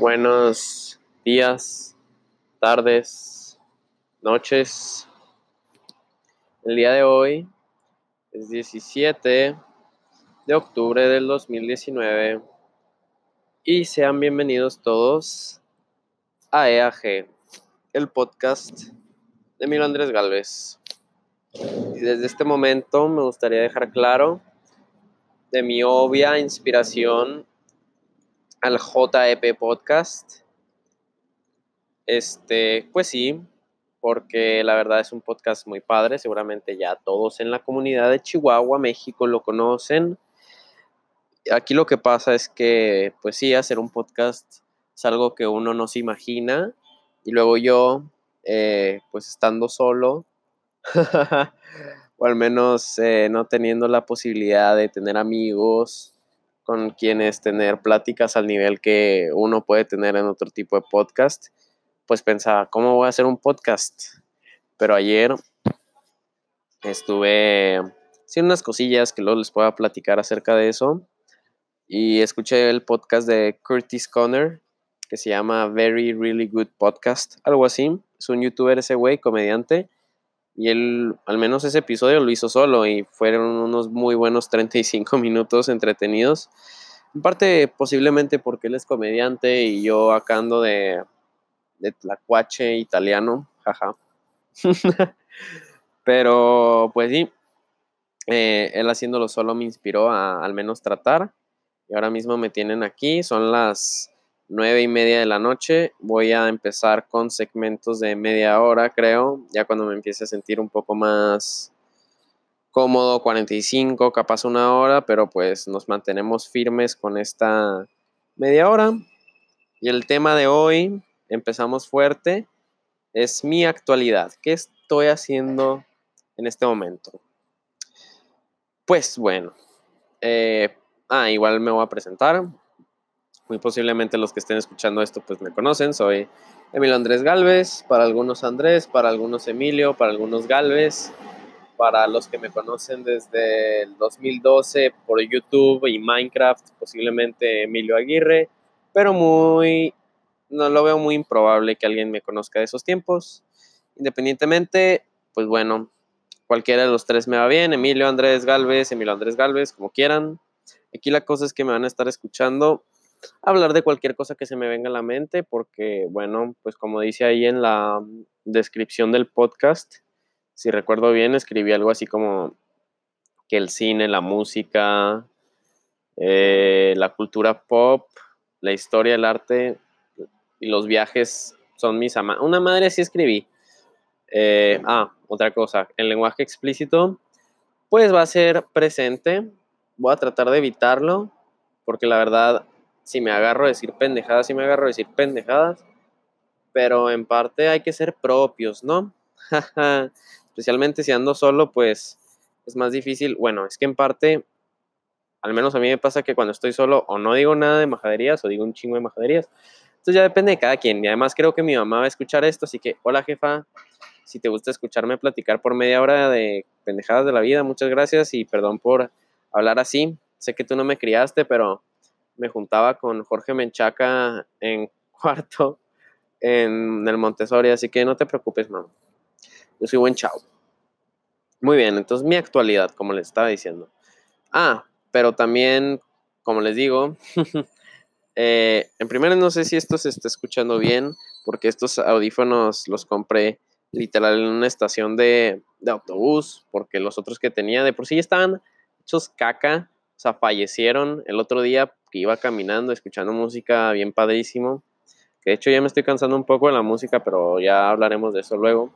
Buenos días, tardes, noches. El día de hoy es 17 de octubre del 2019 y sean bienvenidos todos a EAG, el podcast de Milo Andrés Galvez. Y desde este momento me gustaría dejar claro de mi obvia inspiración al JEP Podcast. Este, pues sí, porque la verdad es un podcast muy padre, seguramente ya todos en la comunidad de Chihuahua, México lo conocen. Aquí lo que pasa es que, pues sí, hacer un podcast es algo que uno no se imagina y luego yo, eh, pues estando solo, o al menos eh, no teniendo la posibilidad de tener amigos con quienes tener pláticas al nivel que uno puede tener en otro tipo de podcast, pues pensaba, ¿cómo voy a hacer un podcast? Pero ayer estuve haciendo unas cosillas que luego les pueda platicar acerca de eso y escuché el podcast de Curtis Conner que se llama Very Really Good Podcast, algo así. Es un youtuber ese güey, comediante y él, al menos ese episodio lo hizo solo y fueron unos muy buenos 35 minutos entretenidos. En parte, posiblemente porque él es comediante y yo acá ando de, de tlacuache italiano, jaja. Pero, pues sí, eh, él haciéndolo solo me inspiró a al menos tratar. Y ahora mismo me tienen aquí, son las nueve y media de la noche. Voy a empezar con segmentos de media hora, creo, ya cuando me empiece a sentir un poco más cómodo, 45, capaz una hora, pero pues nos mantenemos firmes con esta media hora. Y el tema de hoy, empezamos fuerte, es mi actualidad. ¿Qué estoy haciendo en este momento? Pues bueno, eh, ah, igual me voy a presentar. Muy posiblemente los que estén escuchando esto pues me conocen. Soy Emilio Andrés Galvez, para algunos Andrés, para algunos Emilio, para algunos Galvez, para los que me conocen desde el 2012 por YouTube y Minecraft, posiblemente Emilio Aguirre, pero muy no lo veo muy improbable que alguien me conozca de esos tiempos. Independientemente, pues bueno, cualquiera de los tres me va bien, Emilio Andrés Galvez, Emilio Andrés Galvez, como quieran. Aquí la cosa es que me van a estar escuchando hablar de cualquier cosa que se me venga a la mente, porque, bueno, pues como dice ahí en la descripción del podcast, si recuerdo bien, escribí algo así como que el cine, la música, eh, la cultura pop, la historia, el arte y los viajes son mis amantes. Una madre sí escribí. Eh, ah, otra cosa, el lenguaje explícito, pues va a ser presente. Voy a tratar de evitarlo, porque la verdad si me agarro a decir pendejadas, si me agarro a decir pendejadas, pero en parte hay que ser propios, ¿no? Especialmente si ando solo, pues es más difícil. Bueno, es que en parte, al menos a mí me pasa que cuando estoy solo o no digo nada de majaderías o digo un chingo de majaderías. Entonces ya depende de cada quien. Y además creo que mi mamá va a escuchar esto, así que, hola jefa, si te gusta escucharme platicar por media hora de pendejadas de la vida, muchas gracias y perdón por hablar así. Sé que tú no me criaste, pero me juntaba con Jorge Menchaca en cuarto en el Montessori, así que no te preocupes, mamá. Yo soy buen chavo. Muy bien, entonces mi actualidad, como les estaba diciendo. Ah, pero también, como les digo, eh, en primero no sé si esto se está escuchando bien, porque estos audífonos los compré literal en una estación de, de autobús, porque los otros que tenía de por sí estaban hechos caca, o sea, fallecieron el otro día que iba caminando, escuchando música bien padrísimo. Que de hecho ya me estoy cansando un poco de la música, pero ya hablaremos de eso luego.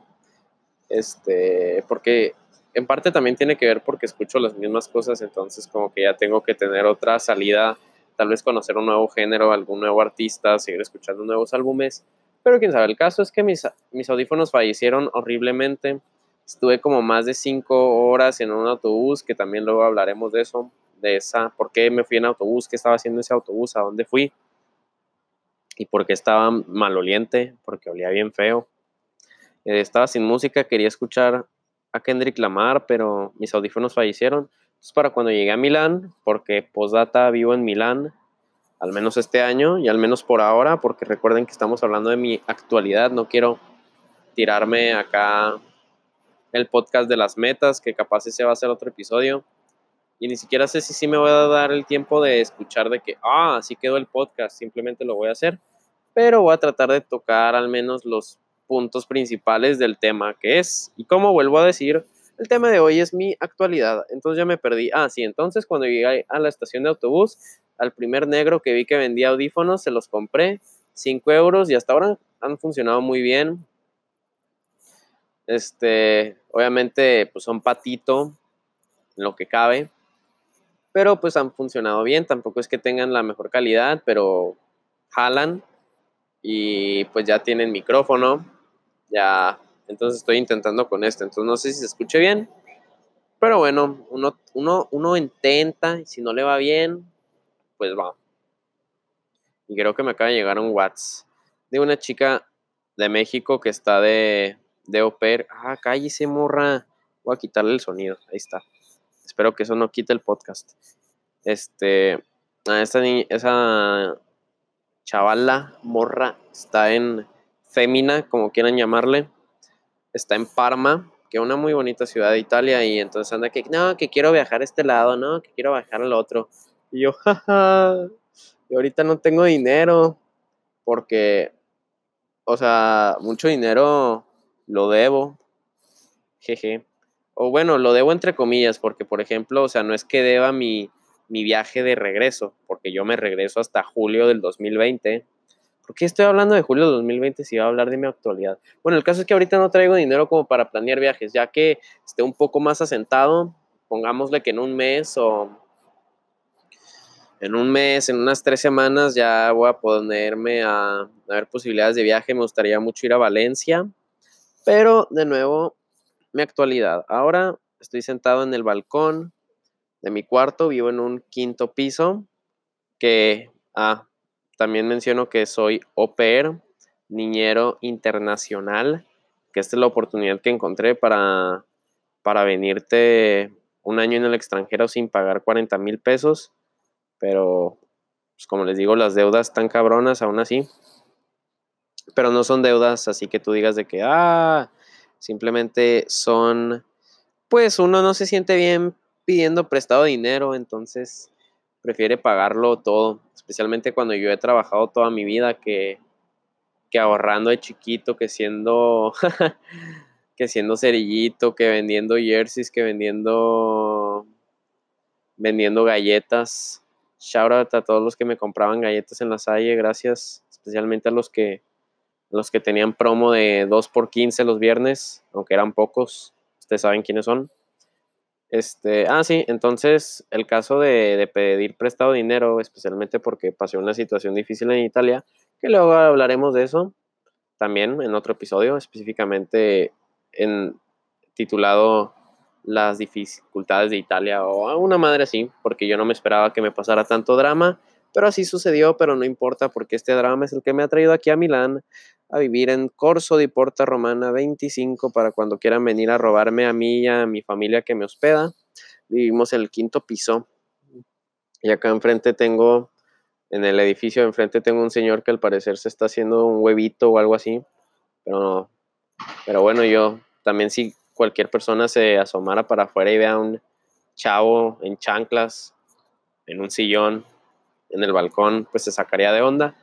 Este, porque en parte también tiene que ver porque escucho las mismas cosas, entonces como que ya tengo que tener otra salida, tal vez conocer un nuevo género, algún nuevo artista, seguir escuchando nuevos álbumes. Pero quién sabe, el caso es que mis, mis audífonos fallecieron horriblemente. Estuve como más de cinco horas en un autobús, que también luego hablaremos de eso de esa, por qué me fui en autobús, qué estaba haciendo ese autobús, a dónde fui y por qué estaba maloliente, porque olía bien feo. Eh, estaba sin música, quería escuchar a Kendrick Lamar, pero mis audífonos fallecieron. Entonces, para cuando llegué a Milán, porque postdata vivo en Milán, al menos este año y al menos por ahora, porque recuerden que estamos hablando de mi actualidad, no quiero tirarme acá el podcast de las metas, que capaz ese va a ser otro episodio. Y ni siquiera sé si sí me voy a dar el tiempo de escuchar de que, ah, así quedó el podcast, simplemente lo voy a hacer. Pero voy a tratar de tocar al menos los puntos principales del tema que es. Y como vuelvo a decir, el tema de hoy es mi actualidad. Entonces ya me perdí. Ah, sí, entonces cuando llegué a la estación de autobús, al primer negro que vi que vendía audífonos, se los compré, 5 euros y hasta ahora han funcionado muy bien. Este, obviamente, pues son patito, en lo que cabe, pero pues han funcionado bien. Tampoco es que tengan la mejor calidad, pero jalan y pues ya tienen micrófono. Ya, entonces estoy intentando con esto. Entonces no sé si se escuche bien, pero bueno, uno, uno, uno intenta y si no le va bien, pues va. Y creo que me acaba de llegar un WhatsApp de una chica de México que está de, de oper. Ah, cállese, morra. Voy a quitarle el sonido. Ahí está. Espero que eso no quite el podcast. Este. Esta esa chavala, morra, está en Fémina, como quieran llamarle. Está en Parma, que es una muy bonita ciudad de Italia. Y entonces anda que, no, que quiero viajar a este lado, no, que quiero viajar al otro. Y yo, jaja, y ahorita no tengo dinero porque, o sea, mucho dinero lo debo, jeje. O bueno, lo debo entre comillas, porque por ejemplo, o sea, no es que deba mi, mi viaje de regreso, porque yo me regreso hasta julio del 2020. ¿Por qué estoy hablando de julio del 2020 si va a hablar de mi actualidad? Bueno, el caso es que ahorita no traigo dinero como para planear viajes, ya que esté un poco más asentado, pongámosle que en un mes o en un mes, en unas tres semanas ya voy a ponerme a, a, ver posibilidades de viaje. Me gustaría mucho ir a Valencia. Pero de nuevo, mi actualidad. Ahora estoy sentado en el balcón de mi cuarto. Vivo en un quinto piso. Que, ah, también menciono que soy au niñero internacional. Que esta es la oportunidad que encontré para, para venirte un año en el extranjero sin pagar 40 mil pesos pero, pues como les digo, las deudas están cabronas aún así. Pero no son deudas así que tú digas de que, ah, simplemente son, pues uno no se siente bien pidiendo prestado dinero, entonces prefiere pagarlo todo, especialmente cuando yo he trabajado toda mi vida que, que ahorrando de chiquito, que siendo, que siendo cerillito, que vendiendo jerseys, que vendiendo, vendiendo galletas, Shout out a todos los que me compraban galletas en la salle, gracias, especialmente a los que, los que tenían promo de 2 por 15 los viernes, aunque eran pocos, ustedes saben quiénes son. Este, ah, sí, entonces el caso de, de, pedir prestado dinero, especialmente porque pasé una situación difícil en Italia, que luego hablaremos de eso también en otro episodio, específicamente en titulado las dificultades de Italia o una madre así, porque yo no me esperaba que me pasara tanto drama, pero así sucedió, pero no importa porque este drama es el que me ha traído aquí a Milán a vivir en Corso di Porta Romana 25 para cuando quieran venir a robarme a mí y a mi familia que me hospeda. Vivimos en el quinto piso y acá enfrente tengo, en el edificio enfrente tengo un señor que al parecer se está haciendo un huevito o algo así, pero no. Pero bueno, yo también sí cualquier persona se asomara para afuera y vea a un chavo en chanclas, en un sillón, en el balcón, pues se sacaría de onda.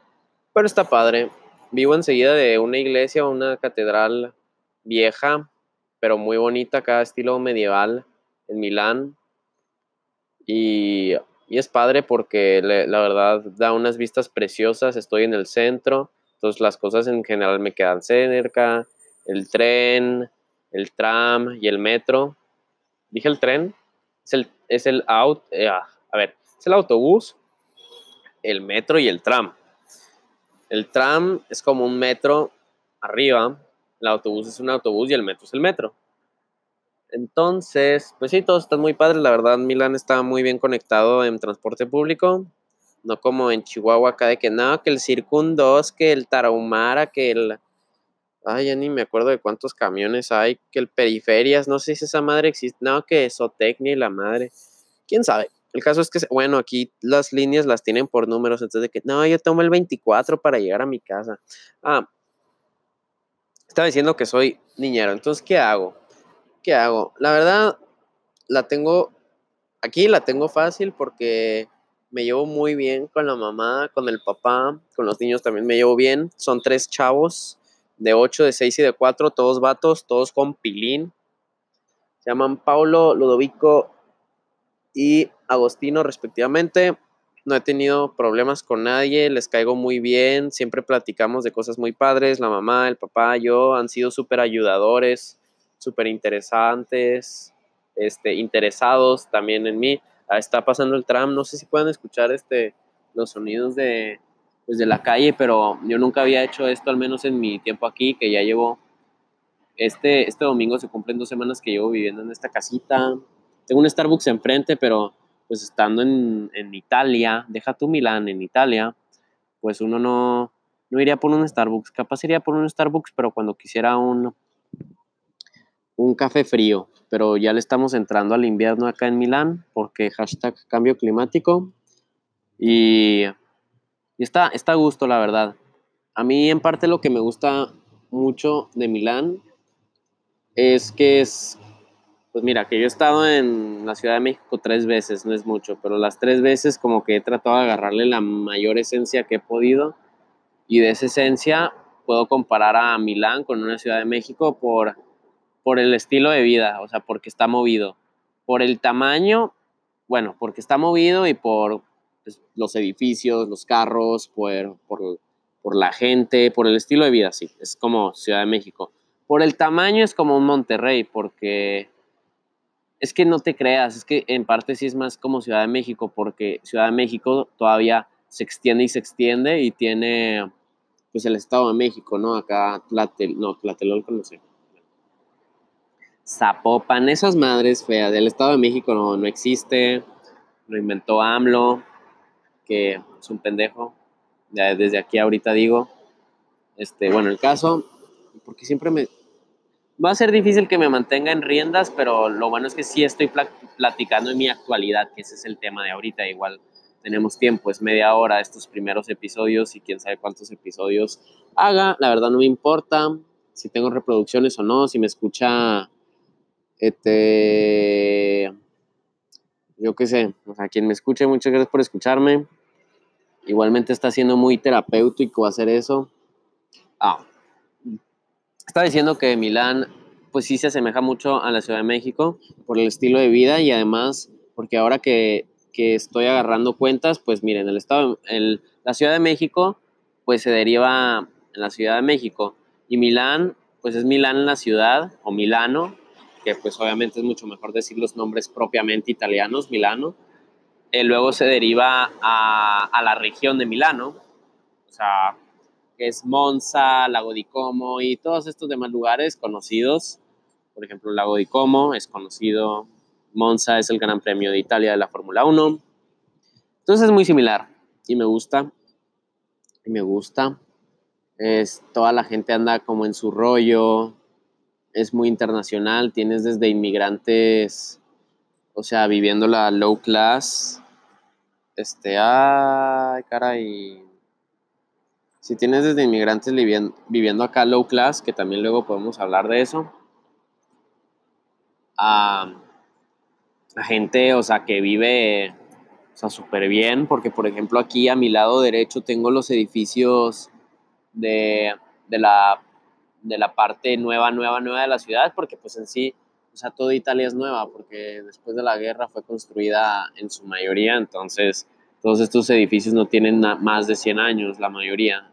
Pero está padre. Vivo enseguida de una iglesia una catedral vieja, pero muy bonita, cada estilo medieval, en Milán. Y, y es padre porque la verdad da unas vistas preciosas. Estoy en el centro, entonces las cosas en general me quedan cerca. El tren, el tram y el metro. Dije el tren, es el, es el out, eh, a ver, es el autobús, el metro y el tram. El tram es como un metro arriba, el autobús es un autobús y el metro es el metro. Entonces, pues sí, todos están muy padres. La verdad, Milán está muy bien conectado en transporte público. No como en Chihuahua acá de que no, que el Circun 2, que el Tarahumara, que el Ay, ya ni me acuerdo de cuántos camiones hay. Que el Periferias, no sé si esa madre existe. No, que Zootecnia y la madre. ¿Quién sabe? El caso es que, bueno, aquí las líneas las tienen por números, entonces de que, no, yo tomo el 24 para llegar a mi casa. Ah, estaba diciendo que soy niñero, entonces, ¿qué hago? ¿Qué hago? La verdad, la tengo, aquí la tengo fácil porque me llevo muy bien con la mamá, con el papá, con los niños también me llevo bien. Son tres chavos de 8, de 6 y de 4, todos vatos, todos con pilín. Se llaman Paulo, Ludovico y Agostino respectivamente. No he tenido problemas con nadie, les caigo muy bien, siempre platicamos de cosas muy padres, la mamá, el papá, yo han sido súper ayudadores, súper interesantes, este, interesados también en mí. Ah, está pasando el tram, no sé si pueden escuchar este, los sonidos de, pues, de la calle, pero yo nunca había hecho esto, al menos en mi tiempo aquí, que ya llevo, este, este domingo se cumplen dos semanas que llevo viviendo en esta casita. Tengo un Starbucks enfrente, pero pues estando en, Italia, deja tu Milán, en Italia, pues uno no, no iría por un Starbucks. Capaz iría por un Starbucks, pero cuando quisiera un, un café frío. Pero ya le estamos entrando al invierno acá en Milán, porque hashtag cambio climático. Y, y está, está a gusto, la verdad. A mí en parte lo que me gusta mucho de Milán es que es pues mira, que yo he estado en la Ciudad de México tres veces, no es mucho, pero las tres veces como que he tratado de agarrarle la mayor esencia que he podido y de esa esencia puedo comparar a Milán con una Ciudad de México por, por el estilo de vida, o sea, porque está movido. Por el tamaño, bueno, porque está movido y por pues, los edificios, los carros, por, por, por la gente, por el estilo de vida, sí, es como Ciudad de México. Por el tamaño es como un Monterrey, porque es que no te creas, es que en parte sí es más como Ciudad de México, porque Ciudad de México todavía se extiende y se extiende y tiene pues el Estado de México, ¿no? Acá Tlatel, no, Tlatelolco no sé. Zapopan, esas madres feas, del Estado de México no, no existe, lo inventó AMLO, que es un pendejo, desde aquí ahorita digo, este, bueno, el caso, porque siempre me, Va a ser difícil que me mantenga en riendas, pero lo bueno es que sí estoy platicando en mi actualidad, que ese es el tema de ahorita. Igual tenemos tiempo, es media hora estos primeros episodios y quién sabe cuántos episodios haga. La verdad no me importa si tengo reproducciones o no, si me escucha, este, yo qué sé, o sea, quien me escuche, muchas gracias por escucharme. Igualmente está siendo muy terapéutico hacer eso. Ah, estaba diciendo que Milán, pues sí se asemeja mucho a la Ciudad de México por el estilo de vida y además porque ahora que, que estoy agarrando cuentas, pues miren, el estado, el, la Ciudad de México, pues se deriva en la Ciudad de México y Milán, pues es Milán la ciudad o Milano, que pues obviamente es mucho mejor decir los nombres propiamente italianos, Milano. Eh, luego se deriva a, a la región de Milano, o sea, que es Monza, Lago di Como y todos estos demás lugares conocidos. Por ejemplo, Lago di Como es conocido, Monza es el Gran Premio de Italia de la Fórmula 1. Entonces es muy similar y me gusta. Y me gusta. Es, toda la gente anda como en su rollo. Es muy internacional. Tienes desde inmigrantes, o sea, viviendo la low class. Este, ay, caray si tienes desde inmigrantes viviendo, acá low class, que también luego podemos hablar de eso, a, gente, o sea, que vive, o sea, súper bien, porque por ejemplo aquí a mi lado derecho tengo los edificios de, de, la, de la parte nueva, nueva, nueva de la ciudad, porque pues en sí, o sea, toda Italia es nueva, porque después de la guerra fue construida en su mayoría, entonces todos estos edificios no tienen más de 100 años, la mayoría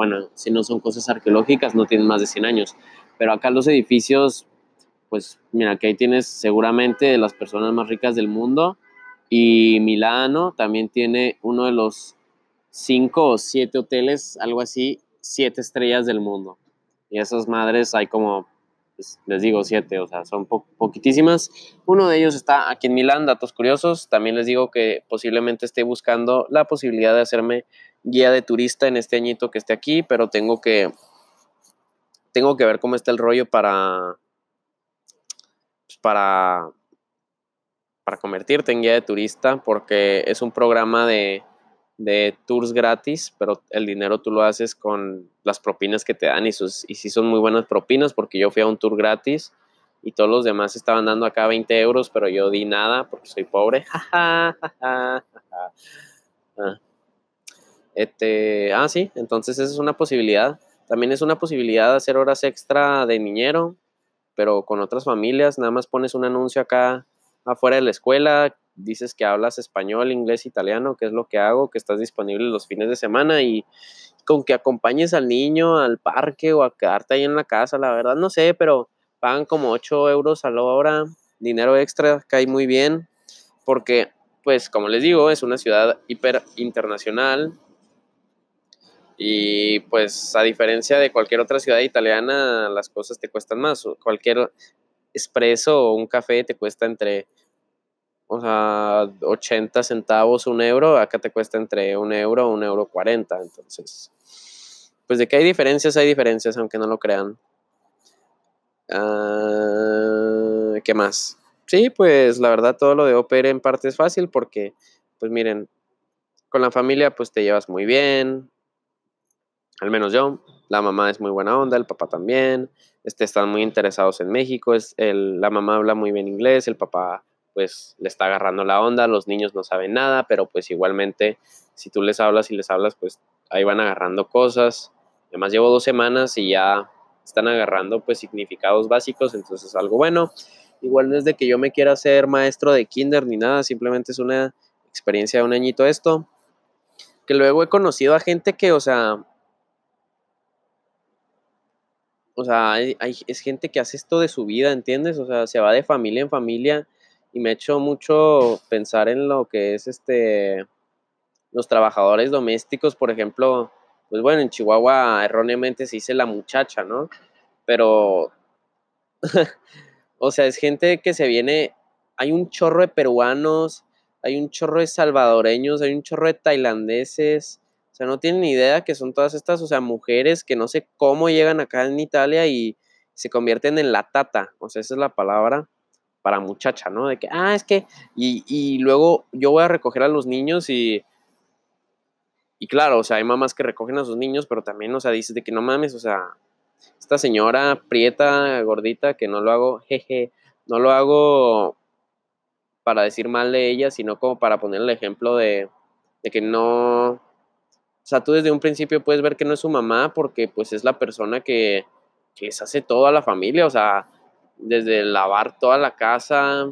bueno, si no son cosas arqueológicas, no tienen más de 100 años. Pero acá los edificios, pues mira, que ahí tienes seguramente de las personas más ricas del mundo. Y Milano también tiene uno de los cinco o siete hoteles, algo así, siete estrellas del mundo. Y esas madres hay como, pues, les digo, siete, o sea, son poquitísimas. Uno de ellos está aquí en Milán, datos curiosos. También les digo que posiblemente esté buscando la posibilidad de hacerme guía de turista en este añito que esté aquí, pero tengo que tengo que ver cómo está el rollo para pues, para para convertirte en guía de turista porque es un programa de, de tours gratis, pero el dinero tú lo haces con las propinas que te dan y, sus, y sí son muy buenas propinas porque yo fui a un tour gratis y todos los demás estaban dando acá 20 euros, pero yo di nada porque soy pobre. Este, ah, sí, entonces esa es una posibilidad. También es una posibilidad hacer horas extra de niñero, pero con otras familias. Nada más pones un anuncio acá afuera de la escuela, dices que hablas español, inglés, italiano, que es lo que hago, que estás disponible los fines de semana y con que acompañes al niño al parque o a quedarte ahí en la casa, la verdad no sé, pero pagan como 8 euros a la hora, dinero extra, cae muy bien, porque pues como les digo, es una ciudad hiper internacional, y pues a diferencia de cualquier otra ciudad italiana, las cosas te cuestan más. Cualquier espresso o un café te cuesta entre o sea, 80 centavos, un euro, acá te cuesta entre un euro un euro 40. Entonces, pues de que hay diferencias, hay diferencias, aunque no lo crean. Ah, ¿Qué más? Sí, pues la verdad todo lo de Opera en parte es fácil porque, pues miren, con la familia pues te llevas muy bien, al menos yo. La mamá es muy buena onda, el papá también. Este, están muy interesados en México. Es el, la mamá habla muy bien inglés, el papá pues le está agarrando la onda, los niños no saben nada, pero pues igualmente si tú les hablas y les hablas, pues ahí van agarrando cosas. Además llevo dos semanas y ya están agarrando pues significados básicos, entonces es algo bueno. Igual no es de que yo me quiera ser maestro de kinder ni nada, simplemente es una experiencia de un añito esto. Que luego he conocido a gente que, o sea, o sea, hay, es gente que hace esto de su vida, ¿entiendes? O sea, se va de familia en familia y me ha hecho mucho pensar en lo que es este los trabajadores domésticos, por ejemplo, pues bueno, en Chihuahua erróneamente se dice la muchacha, ¿no? Pero, o sea, es gente que se viene, hay un chorro de peruanos, hay un chorro de salvadoreños, hay un chorro de tailandeses, sea, no tienen ni idea que son todas estas, o sea, mujeres que no sé cómo llegan acá en Italia y se convierten en la tata, o sea, esa es la palabra para muchacha, ¿no? De que, ah, es que, y, y luego yo voy a recoger a los niños y, y claro, o sea, hay mamás que recogen a sus niños, pero también, o sea, dices de que no mames, o sea, esta señora prieta, gordita, que no lo hago, jeje, no lo hago para decir mal de ella, sino como para poner el ejemplo de, de que no, o sea, tú desde un principio puedes ver que no es su mamá porque pues es la persona que, que les hace todo a la familia, o sea, desde lavar toda la casa,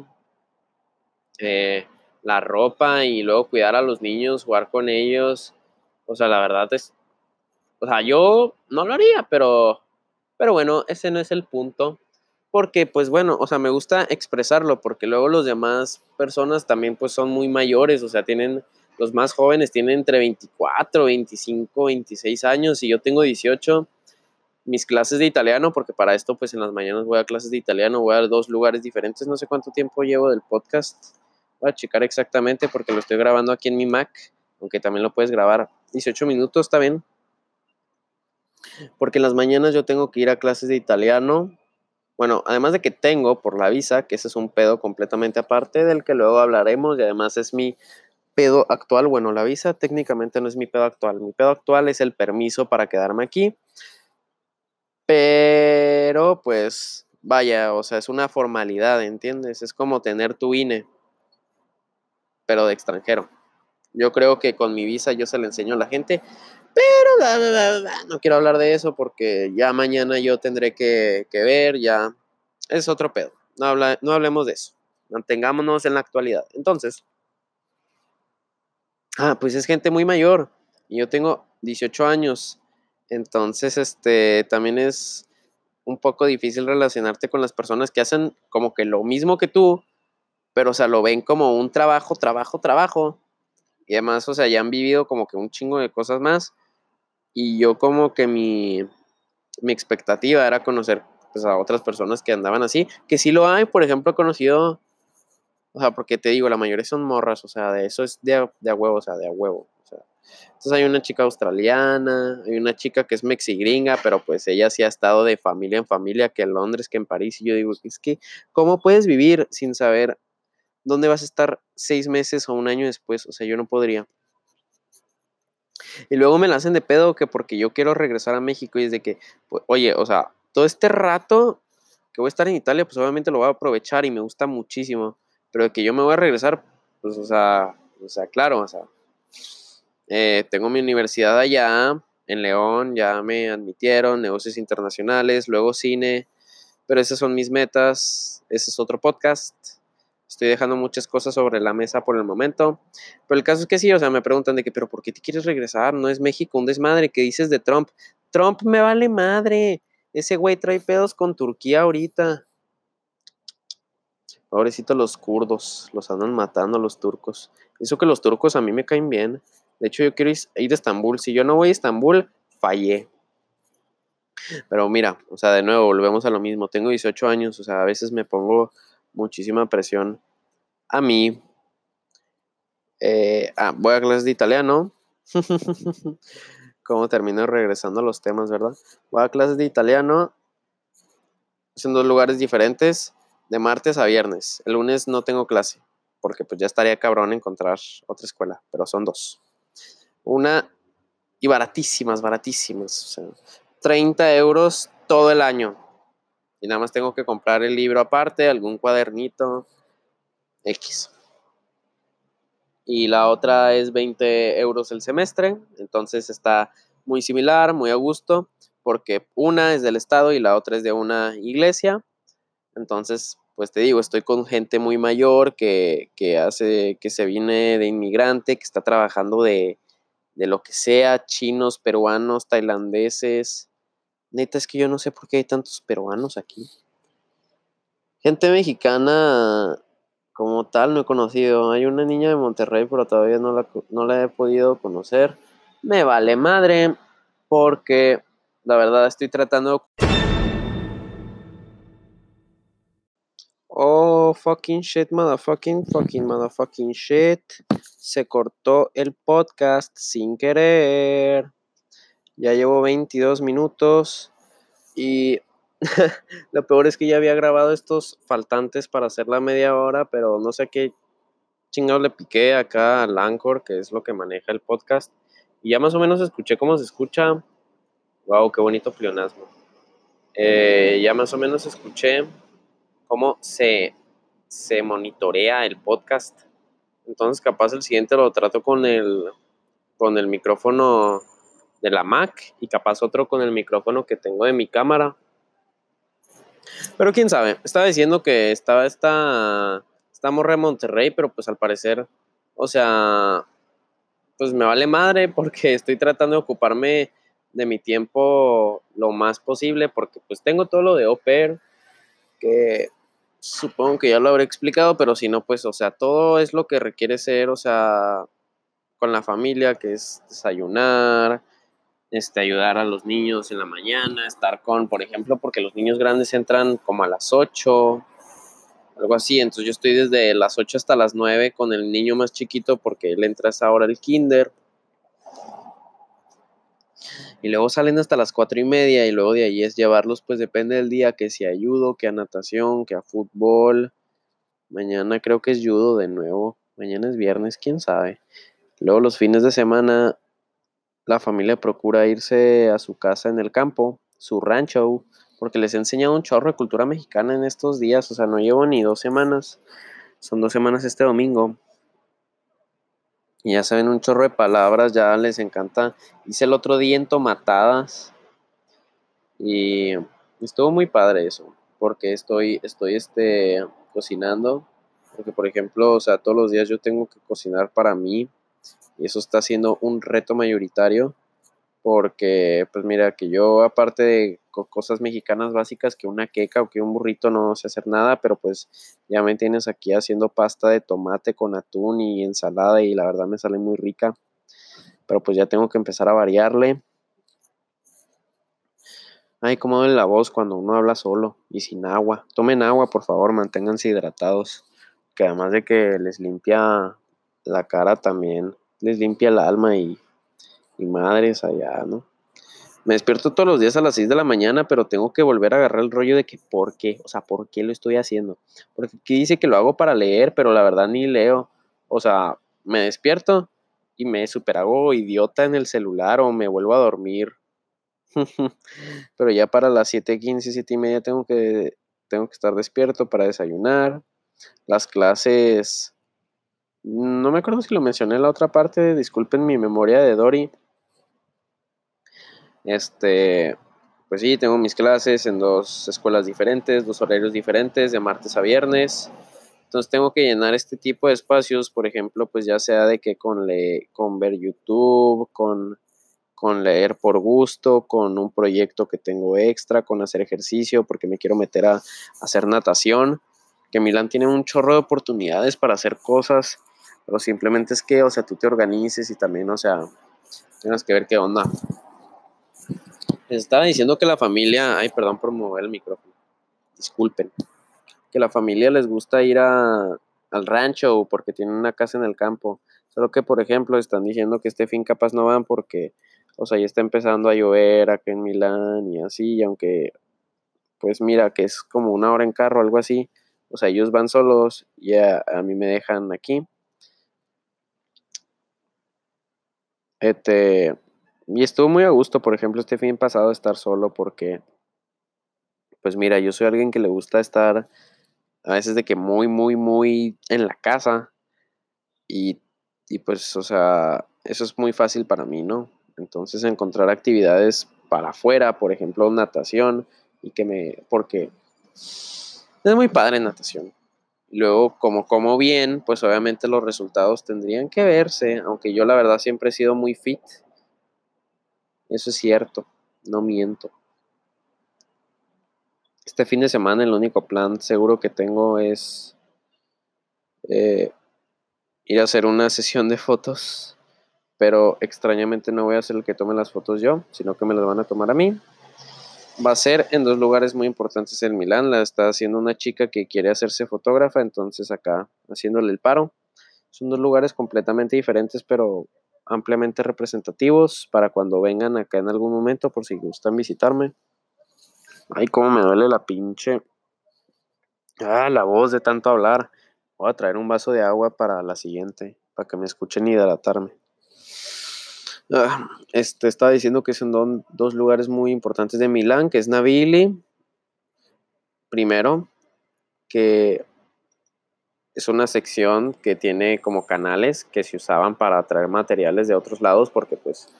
eh, la ropa y luego cuidar a los niños, jugar con ellos. O sea, la verdad es, o sea, yo no lo haría, pero, pero bueno, ese no es el punto. Porque, pues bueno, o sea, me gusta expresarlo, porque luego los demás personas también pues son muy mayores, o sea, tienen, los más jóvenes tienen entre 24, 25, 26 años y yo tengo 18 mis clases de italiano, porque para esto pues en las mañanas voy a clases de italiano, voy a dos lugares diferentes, no sé cuánto tiempo llevo del podcast, voy a checar exactamente porque lo estoy grabando aquí en mi Mac, aunque también lo puedes grabar 18 minutos, está bien. Porque en las mañanas yo tengo que ir a clases de italiano. Bueno, además de que tengo por la visa, que ese es un pedo completamente aparte del que luego hablaremos y además es mi pedo actual. Bueno, la visa técnicamente no es mi pedo actual. Mi pedo actual es el permiso para quedarme aquí pero, pues, vaya, o sea, es una formalidad, ¿entiendes? Es como tener tu INE, pero de extranjero. Yo creo que con mi visa yo se le enseño a la gente, pero no quiero hablar de eso porque ya mañana yo tendré que, ver, ya es otro pedo. No, habla, no hablemos de eso. Mantengámonos en la actualidad. Entonces, ah, pues es gente muy mayor. Yo tengo 18 años. Entonces, este, también es un poco difícil relacionarte con las personas que hacen como que lo mismo que tú, pero, o sea, lo ven como un trabajo, trabajo, trabajo. Y además, o sea, ya han vivido como que un chingo de cosas más. Y yo como que mi, mi expectativa era conocer pues, a otras personas que andaban así, que sí lo hay, por ejemplo, he conocido, o sea, porque te digo, la mayoría son morras, o sea, de eso es de a huevo, o sea, de a huevo. Entonces hay una chica australiana, hay una chica que es mexigringa, pero pues ella sí ha estado de familia en familia, que en Londres, que en París. Y yo digo, es que, ¿cómo puedes vivir sin saber ¿dónde vas a estar seis meses o un año después? O sea, yo no podría. Y luego me la hacen de pedo que porque yo quiero regresar a México y es de que, pues, oye, o sea, todo este rato que voy a estar en Italia, pues obviamente lo voy a aprovechar y me gusta muchísimo. Pero de que yo me voy a regresar, pues, o sea, o sea, claro, o sea, eh, tengo mi universidad allá en León, ya me admitieron, negocios internacionales, luego cine, pero esas son mis metas, ese es otro podcast. Estoy dejando muchas cosas sobre la mesa por el momento. Pero el caso es que sí, o sea, me preguntan de que, pero ¿por qué te quieres regresar? No es México un desmadre. ¿Qué dices de Trump? Trump me vale madre. Ese güey trae pedos con Turquía ahorita. Pobrecito los kurdos, los andan matando los turcos. Eso que los turcos a mí me caen bien. De hecho, yo quiero ir a Estambul. Si yo no voy a Estambul, fallé. Pero mira, o sea, de nuevo, volvemos a lo mismo. Tengo 18 años, o sea, a veces me pongo muchísima presión a mí. Eh, ah, voy a clases de italiano. Como termino regresando a los temas, ¿verdad? Voy a clases de italiano. En dos lugares diferentes, de martes a viernes. El lunes no tengo clase, porque pues ya estaría cabrón encontrar otra escuela, pero son dos. Una y baratísimas, baratísimas. O sea, 30 euros todo el año. Y nada más tengo que comprar el libro aparte, algún cuadernito, X. Y la otra es 20 euros el semestre. Entonces está muy similar, muy a gusto, porque una es del Estado y la otra es de una iglesia. Entonces, pues te digo, estoy con gente muy mayor que, hace, que se viene de inmigrante, que está trabajando de, de lo que sea, chinos, peruanos, tailandeses, Neta, es que yo no sé por qué hay tantos peruanos aquí. Gente mexicana como tal no he conocido. Hay una niña de Monterrey, pero todavía no la, no la he podido conocer. Me vale madre porque la verdad estoy tratando... Oh, fucking shit, motherfucking, fucking, motherfucking shit. Se cortó el podcast sin querer. Ya llevo 22 minutos y lo peor es que ya había grabado estos faltantes para hacer la media hora, pero no sé qué chingado le piqué acá al Anchor, que es lo que maneja el podcast. Y ya más o menos escuché cómo se escucha. Wow, qué bonito pleonasmo. Eh, ya más o menos escuché cómo se, se monitorea el podcast. Entonces, capaz el siguiente lo trato con el, con el micrófono de la Mac y capaz otro con el micrófono que tengo de mi cámara. Pero quién sabe, estaba diciendo que estaba esta, esta morra de Monterrey, pero pues al parecer, o sea, pues me vale madre porque estoy tratando de ocuparme de mi tiempo lo más posible porque pues tengo todo lo de Oper que supongo que ya lo habré explicado, pero si no, pues, o sea, todo es lo que requiere ser, o sea, con la familia, que es desayunar, este, ayudar a los niños en la mañana, estar con, por ejemplo, porque los niños grandes entran como a las 8, algo así, entonces yo estoy desde las 8 hasta las 9 con el niño más chiquito porque él entra a esa hora el kinder. Y luego salen hasta las 4 y media y luego de ahí es llevarlos, pues depende del día, que si a judo, que a natación, que a fútbol. Mañana creo que es judo de nuevo. Mañana es viernes, quién sabe. Luego los fines de semana la familia procura irse a su casa en el campo, su rancho, porque les he enseñado un chorro de cultura mexicana en estos días, o sea, no llevo ni dos semanas, son dos semanas este domingo. Y ya saben un chorro de palabras, ya les encanta. Hice el otro día en tomatadas y estuvo muy padre eso, porque estoy, estoy este, cocinando, porque por ejemplo, o sea, todos los días yo tengo que cocinar para mí, y eso está siendo un reto mayoritario porque pues mira que yo aparte de cosas mexicanas básicas que una queca o que un burrito no sé hacer nada, pero pues ya me tienes aquí haciendo pasta de tomate con atún y ensalada y la verdad me sale muy rica. Pero pues ya tengo que empezar a variarle. Ay, cómo duele la voz cuando uno habla solo y sin agua. Tomen agua, por favor, manténganse hidratados. Que además de que les limpia la cara también les limpia el alma y, y madres allá, ¿no? Me despierto todos los días a las 6 de la mañana, pero tengo que volver a agarrar el rollo de que por qué, o sea, por qué lo estoy haciendo. Porque aquí dice que lo hago para leer, pero la verdad ni leo. O sea, me despierto y me super hago idiota en el celular o me vuelvo a dormir. pero ya para las 7.15, 7 y media tengo que, tengo que estar despierto para desayunar. Las clases, no me acuerdo si lo mencioné en la otra parte, disculpen mi memoria de Dory este, pues sí, tengo mis clases en dos escuelas diferentes, dos horarios diferentes, de martes a viernes. Entonces tengo que llenar este tipo de espacios, por ejemplo, pues ya sea de que con, ver YouTube, con, con leer por gusto, con un proyecto que tengo extra, con hacer ejercicio, porque me quiero meter a, a hacer natación, que Milán tiene un chorro de oportunidades para hacer cosas, pero simplemente es que, o sea, tú te organices y también, o sea, tienes que ver qué onda estaba diciendo que la familia, ay, perdón por mover el micrófono, disculpen, que la familia les gusta ir a, al rancho porque tienen una casa en el campo. Solo que, por ejemplo, están diciendo que este fin capaz no van porque, o sea, ya está empezando a llover acá en Milán y así, y aunque, pues mira, que es como una hora en carro, algo así, o sea, ellos van solos y a, a mí me dejan aquí. Este, y estuvo muy a gusto, por ejemplo, este fin pasado estar solo porque, pues mira, yo soy alguien que le gusta estar a veces de que muy, muy, muy en la casa. Y, y pues, o sea, eso es muy fácil para mí, ¿no? Entonces encontrar actividades para afuera, por ejemplo, natación, y que me, porque es muy padre natación. Luego, como como bien, pues obviamente los resultados tendrían que verse, aunque yo la verdad siempre he sido muy fit eso es cierto, no miento. Este fin de semana el único plan seguro que tengo es eh, ir a hacer una sesión de fotos, pero extrañamente no voy a ser el que tome las fotos yo, sino que me las van a tomar a mí. Va a ser en dos lugares muy importantes en Milán. La está haciendo una chica que quiere hacerse fotógrafa, entonces acá haciéndole el paro. Son dos lugares completamente diferentes, pero ampliamente representativos para cuando vengan acá en algún momento, por si gustan visitarme. Ay, cómo me duele la pinche. Ah, la voz de tanto hablar. Voy a traer un vaso de agua para la siguiente, para que me escuchen hidratarme. Ah, este estaba diciendo que son dos lugares muy importantes de Milán, que es Navili, primero, que es una sección que tiene como canales que se usaban para traer materiales de otros lados porque pues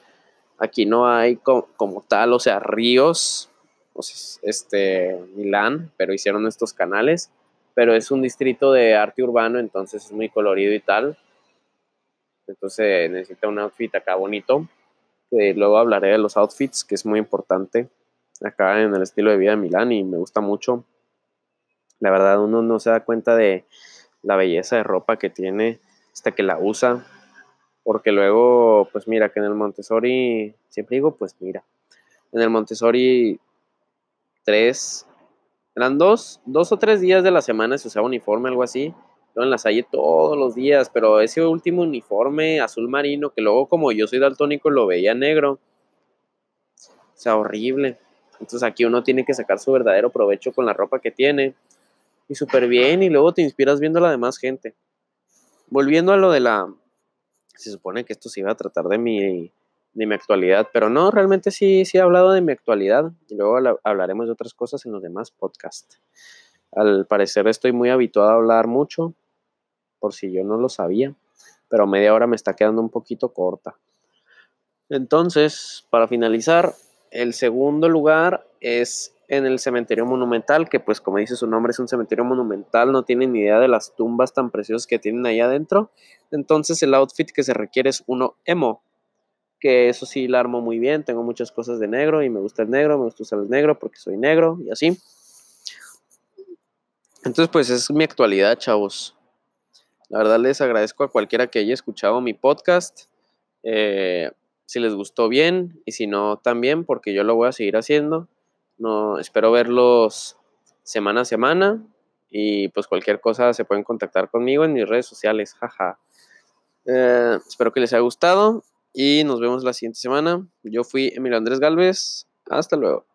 aquí no hay como, tal, o sea, ríos, este, Milán, pero hicieron estos canales, pero es un distrito de arte urbano, entonces es muy colorido y tal. Entonces necesita un outfit acá bonito. Que luego hablaré de los outfits, que es muy importante acá en el estilo de vida de Milán y me gusta mucho. La verdad, uno no se da cuenta de, la belleza de ropa que tiene hasta que la usa. Porque luego, pues mira, que en el Montessori, siempre digo, pues mira, en el Montessori tres, eran dos, dos o tres días de la semana se usaba uniforme, algo así. Yo en la Salle todos los días, pero ese último uniforme azul marino, que luego como yo soy daltónico lo veía negro. O sea, horrible. Entonces aquí uno tiene que sacar su verdadero provecho con la ropa que tiene y súper bien y luego te inspiras viendo a la demás gente. Volviendo a lo de la... Se supone que esto se iba a tratar de mi, de mi actualidad, pero no, realmente sí, sí he hablado de mi actualidad y luego hablaremos de otras cosas en los demás podcasts. Al parecer estoy muy habituado a hablar mucho, por si yo no lo sabía, pero media hora me está quedando un poquito corta. Entonces, para finalizar, el segundo lugar es en el cementerio monumental, que pues como dice su nombre es un cementerio monumental, no tienen ni idea de las tumbas tan preciosas que tienen ahí adentro. Entonces el outfit que se requiere es uno emo, que eso sí la armo muy bien, tengo muchas cosas de negro y me gusta el negro, me gusta usar el negro porque soy negro y así. Entonces pues es mi actualidad, chavos. La verdad les agradezco a cualquiera que haya escuchado mi podcast. Eh, si les gustó bien y si no también, porque yo lo voy a seguir haciendo. No, espero verlos semana a semana y pues cualquier cosa se pueden contactar conmigo en mis redes sociales, jaja. Eh, espero que les haya gustado y nos vemos la siguiente semana. Yo fui Emilio Andrés Galvez. Hasta luego.